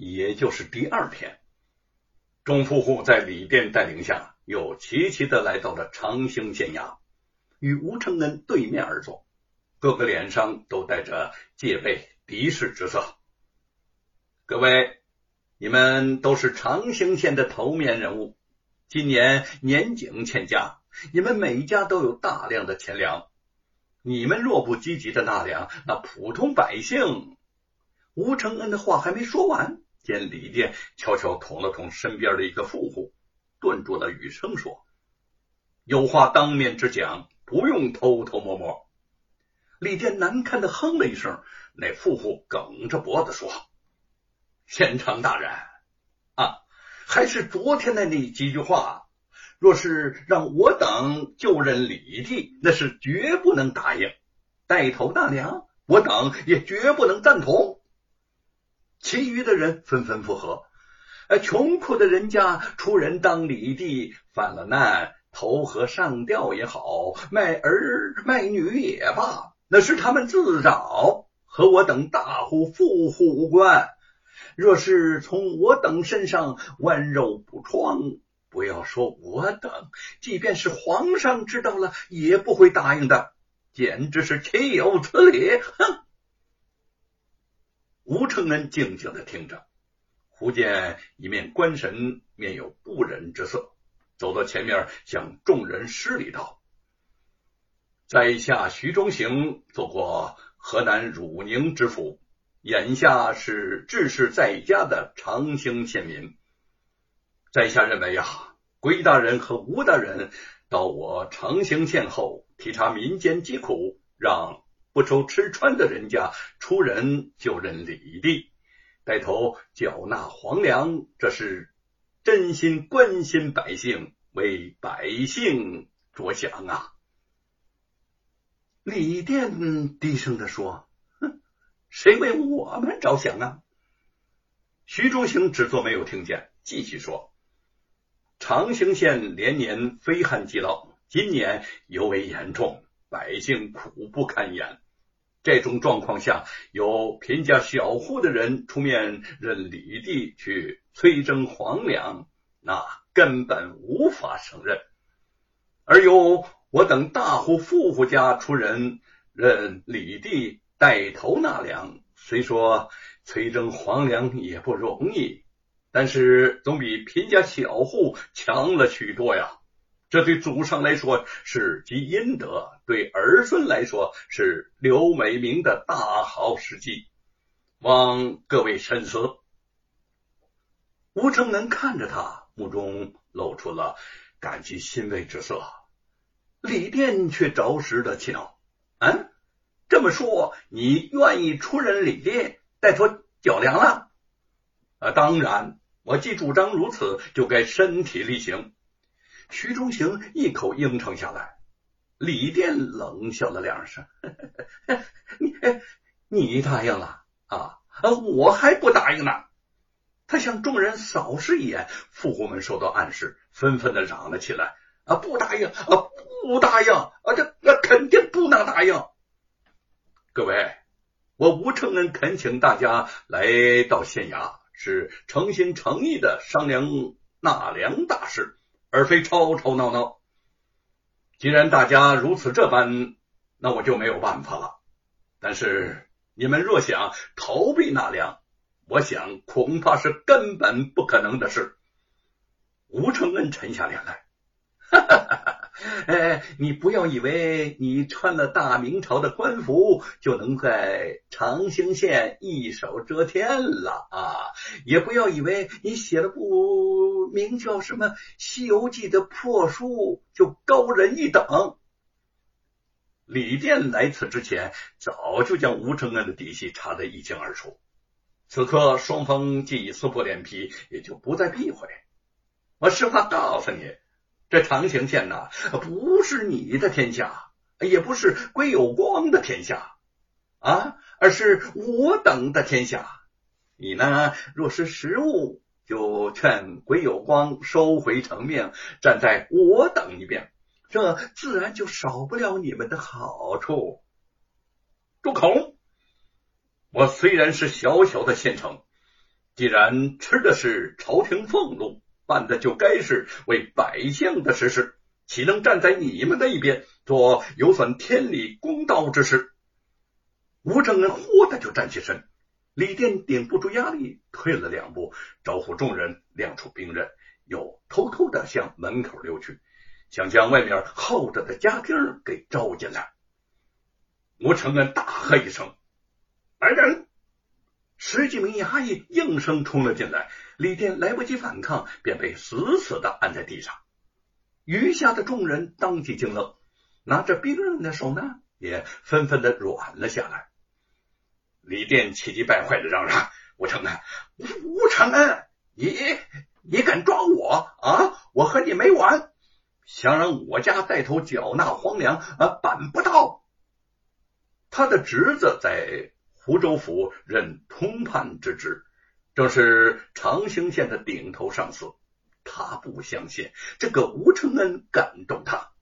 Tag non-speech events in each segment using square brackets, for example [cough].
也就是第二天，钟夫妇在李店带领下，又齐齐的来到了长兴县衙，与吴承恩对面而坐，个个脸上都带着戒备敌视之色。各位，你们都是长兴县的头面人物，今年年景欠佳，你们每家都有大量的钱粮。你们若不积极的纳粮，那普通百姓……吴承恩的话还没说完，见李店悄悄捅了捅身边的一个富户，顿住了语声，说：“有话当面直讲，不用偷偷摸摸。”李店难看的哼了一声，那富户梗着脖子说：“县城大人啊，还是昨天的那几句话。”若是让我等就任李地，那是绝不能答应；带头纳粮，我等也绝不能赞同。其余的人纷纷附和。呃，穷苦的人家出人当里地，犯了难，投河上吊也好，卖儿卖女也罢，那是他们自找，和我等大户富户无关。若是从我等身上剜肉补疮，不要说我等，即便是皇上知道了，也不会答应的，简直是岂有此理！哼！吴承恩静静的听着，忽见一面官神面有不忍之色，走到前面，向众人施礼道：“在下徐忠行，做过河南汝宁知府，眼下是治世在家的长兴县民。”在下认为呀，归大人和吴大人到我长兴县后，体察民间疾苦，让不愁吃穿的人家出人就任李帝，带头缴纳皇粮，这是真心关心百姓，为百姓着想啊！李殿低声的说：“哼，谁为我们着想啊？”徐忠行只做没有听见，继续说。长兴县连年非旱即涝，今年尤为严重，百姓苦不堪言。这种状况下，有贫家小户的人出面任里地去催征皇粮，那根本无法胜任；而有我等大户富户家出人任里地带头纳粮，虽说催征皇粮也不容易。但是总比贫家小户强了许多呀！这对祖上来说是积阴德，对儿孙来说是留美名的大好时机，望各位深思。吴承恩看着他，目中露出了感激欣慰之色。李殿却着实的气恼：“嗯，这么说，你愿意出任李殿，带头缴粮了？”啊，当然。我既主张如此，就该身体力行。徐忠行一口应承下来。李殿冷笑了两声：“ [laughs] 你你答应了啊？我还不答应呢！”他向众人扫视一眼，富户们受到暗示，纷纷的嚷了起来：“啊，不答应！啊，不答应！啊，这那肯定不能答应！”各位，我吴承恩恳请大家来到县衙。是诚心诚意的商量纳粮大事，而非吵吵闹闹。既然大家如此这般，那我就没有办法了。但是你们若想逃避纳粮，我想恐怕是根本不可能的事。吴承恩沉下脸来，哈哈哈哈。[laughs] 哎，你不要以为你穿了大明朝的官服就能在长兴县一手遮天了啊！也不要以为你写了部名叫什么《西游记》的破书就高人一等。李殿来此之前，早就将吴承恩的底细查得一清二楚。此刻双方既已撕破脸皮，也就不再避讳。我实话告诉你。这长行县呐，不是你的天下，也不是归有光的天下啊，而是我等的天下。你呢，若是识物，就劝归有光收回成命，站在我等一边，这自然就少不了你们的好处。住口！我虽然是小小的县城，既然吃的是朝廷俸禄，办的就该是为百姓的实事，岂能站在你们那一边，做有损天理公道之事？吴承恩忽的就站起身，李殿顶不住压力，退了两步，招呼众人亮出兵刃，又偷偷的向门口溜去，想将外面候着的家丁给招进来。吴承恩大喝一声：“来人！”十几名衙役应声冲了进来，李殿来不及反抗，便被死死的按在地上。余下的众人当即惊愣，拿着兵刃的手呢，也纷纷的软了下来。李殿气急败坏的嚷嚷：“吴承恩，吴承恩，你你敢抓我啊？我和你没完！想让我家带头缴纳皇粮啊，办不到。”他的侄子在。湖州府任通判之职，正是长兴县的顶头上司。他不相信这个吴承恩敢动他。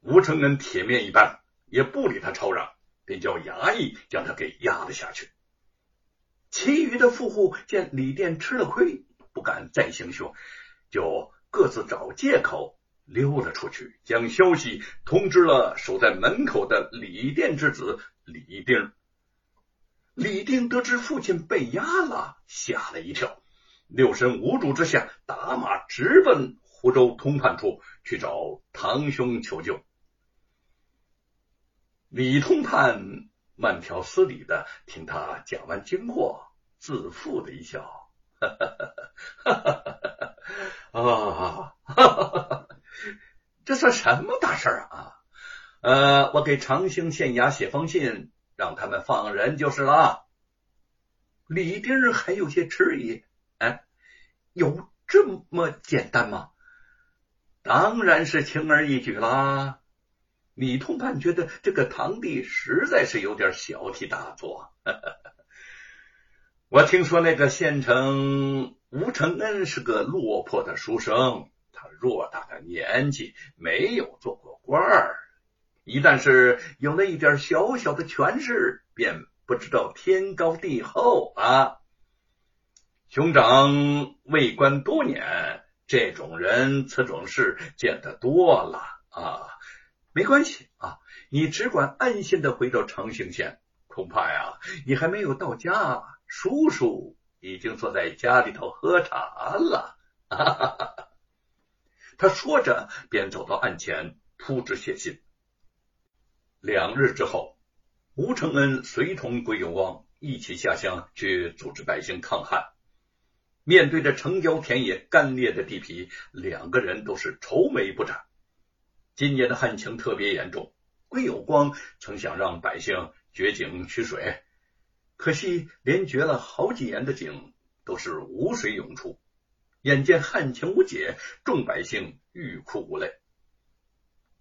吴承恩铁面一般，也不理他吵嚷，便叫衙役将他给压了下去。其余的富户见李店吃了亏，不敢再行凶，就各自找借口溜了出去，将消息通知了守在门口的李店之子李丁。李定得知父亲被压了，吓了一跳，六神无主之下，打马直奔湖州通判处去找堂兄求救。李通判慢条斯理的听他讲完经过，自负的一笑：“哈哈哈哈哈哈啊，哈哈哈哈这算什么大事啊？呃，我给长兴县衙写封信。”让他们放人就是了。李丁还有些迟疑，哎，有这么简单吗？当然是轻而易举啦。李通判觉得这个堂弟实在是有点小题大做。我听说那个县城吴承恩是个落魄的书生，他偌大的年纪没有做过官儿。一旦是有了一点小小的权势，便不知道天高地厚啊！兄长为官多年，这种人、此种事见得多了啊。没关系啊，你只管安心的回到长兴县。恐怕呀，你还没有到家，叔叔已经坐在家里头喝茶了。哈哈哈！他说着，便走到案前，铺纸写信。两日之后，吴承恩随同归有光一起下乡去组织百姓抗旱。面对着城郊田野干裂的地皮，两个人都是愁眉不展。今年的旱情特别严重，归有光曾想让百姓掘井取水，可惜连掘了好几年的井都是无水涌出。眼见旱情无解，众百姓欲哭无泪。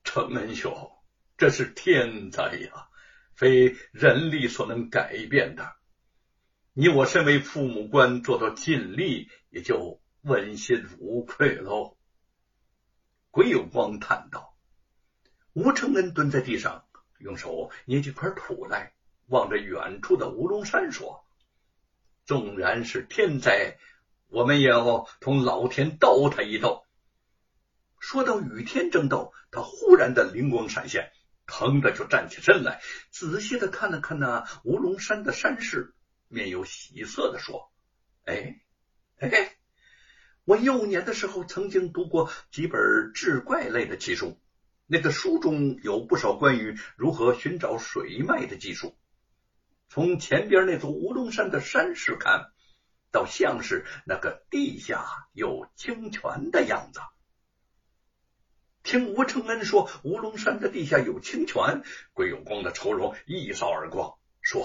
承恩兄。这是天灾呀，非人力所能改变的。你我身为父母官，做到尽力，也就问心无愧喽。鬼有光叹道。吴承恩蹲在地上，用手捏几块土来，望着远处的乌龙山说：“纵然是天灾，我们也要同老天斗他一斗。”说到与天争斗，他忽然的灵光闪现。疼的就站起身来，仔细的看了看那乌龙山的山势，面有喜色的说：“哎，哎，我幼年的时候曾经读过几本志怪类的奇书，那个书中有不少关于如何寻找水脉的技术。从前边那座乌龙山的山势看，倒像是那个地下有清泉的样子。”听吴承恩说乌龙山的地下有清泉，桂有光的愁容一扫而光，说：“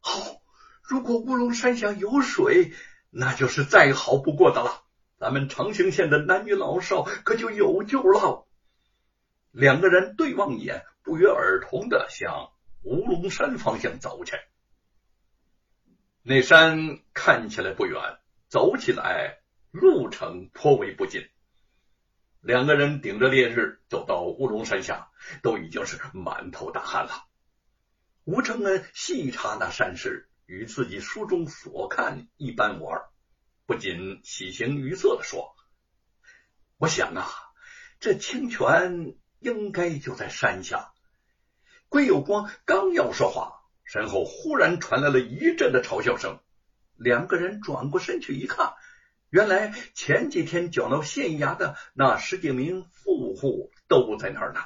好，如果乌龙山下有水，那就是再好不过的了。咱们长兴县的男女老少可就有救了。”两个人对望一眼，不约而同的向乌龙山方向走去。那山看起来不远，走起来路程颇为不近。两个人顶着烈日走到乌龙山下，都已经是满头大汗了。吴承恩细查那山势，与自己书中所看一般无二，不仅喜形于色的说：“我想啊，这清泉应该就在山下。”归有光刚要说话，身后忽然传来了一阵的嘲笑声。两个人转过身去一看，原来前几天搅闹县衙的那十几名富户都在那儿呢。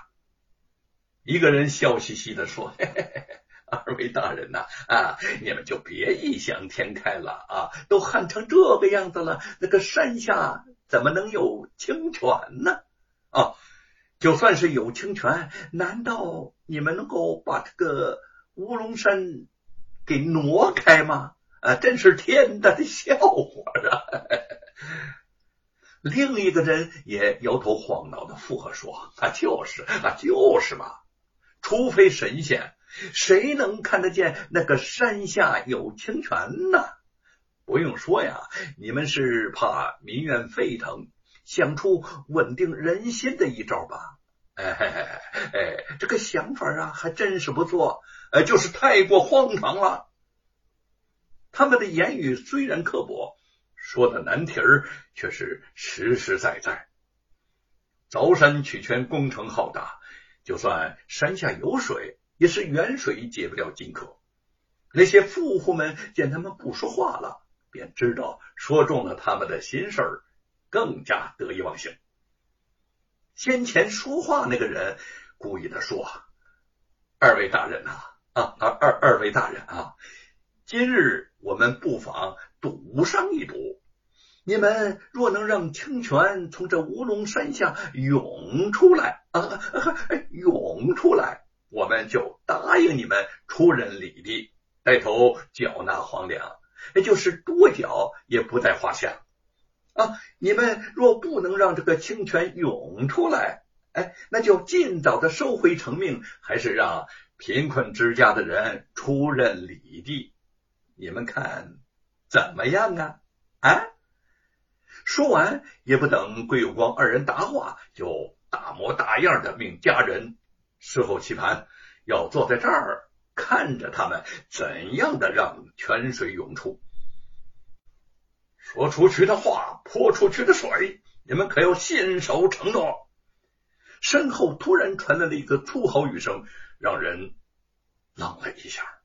一个人笑嘻嘻的说：“嘿嘿嘿二位大人呐，啊，你们就别异想天开了啊！都旱成这个样子了，那个山下怎么能有清泉呢？啊，就算是有清泉，难道你们能够把这个乌龙山给挪开吗？啊，真是天大的笑话啊！”另一个人也摇头晃脑的附和说：“啊，就是啊，就是嘛，除非神仙。”谁能看得见那个山下有清泉呢？不用说呀，你们是怕民怨沸腾，想出稳定人心的一招吧？哎哎，这个想法啊，还真是不错。哎，就是太过荒唐了。他们的言语虽然刻薄，说的难题儿却是实实在在。凿山取泉工程浩大，就算山下有水。也是远水解不了近渴。那些富户们见他们不说话了，便知道说中了他们的心事儿，更加得意忘形。先前说话那个人故意的说：“二位大人呐，啊二二二位大人啊，今日我们不妨赌上一赌。你们若能让清泉从这乌龙山下涌出来啊，涌出来。”我们就答应你们出人礼地，带头缴纳皇粮，也就是多缴也不在话下啊！你们若不能让这个清泉涌出来，哎，那就尽早的收回成命，还是让贫困之家的人出任礼地？你们看怎么样啊？啊！说完也不等桂有光二人答话，就大模大样的命家人。事后棋盘要坐在这儿看着他们怎样的让泉水涌出，说出去的话泼出去的水，你们可要信守承诺。身后突然传来了一个粗吼语声，让人愣了一下。